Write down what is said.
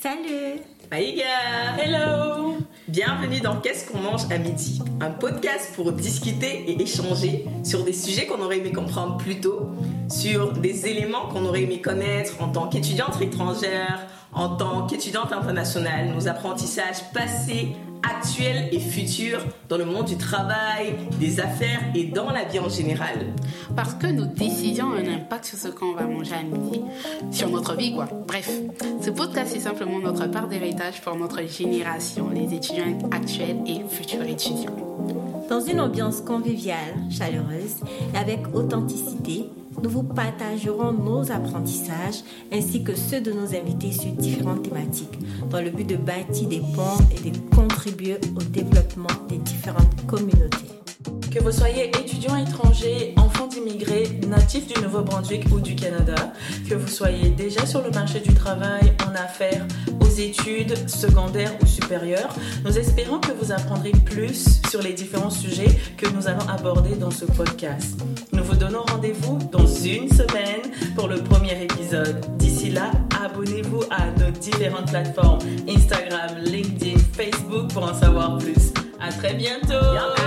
Salut. Bye Hello. Bienvenue dans Qu'est-ce qu'on mange à midi? Un podcast pour discuter et échanger sur des sujets qu'on aurait aimé comprendre plus tôt, sur des éléments qu'on aurait aimé connaître en tant qu'étudiante étrangère, en tant qu'étudiante internationale, nos apprentissages passés, actuels et futurs dans le monde du travail, des affaires et dans la vie en général. Parce que nos décisions ont un impact sur ce qu'on va manger à midi, sur notre vie quoi. Bref, ce podcast est simplement notre part d'héritage pour notre génération, les étudiants actuels et futurs étudiants. Dans une ambiance conviviale, chaleureuse et avec authenticité, nous vous partagerons nos apprentissages ainsi que ceux de nos invités sur différentes thématiques dans le but de bâtir des ponts et de au développement des différentes communautés. Que vous soyez étudiant étranger, enfant d'immigrés, natif du Nouveau-Brunswick ou du Canada, que vous soyez déjà sur le marché du travail, en affaires, aux études secondaires ou supérieures, nous espérons que vous apprendrez plus sur les différents sujets que nous allons aborder dans ce podcast. Nous vous donnons rendez-vous dans une semaine pour le premier épisode. D'ici là, abonnez-vous à différentes plateformes Instagram, LinkedIn, Facebook pour en savoir plus. À très bientôt.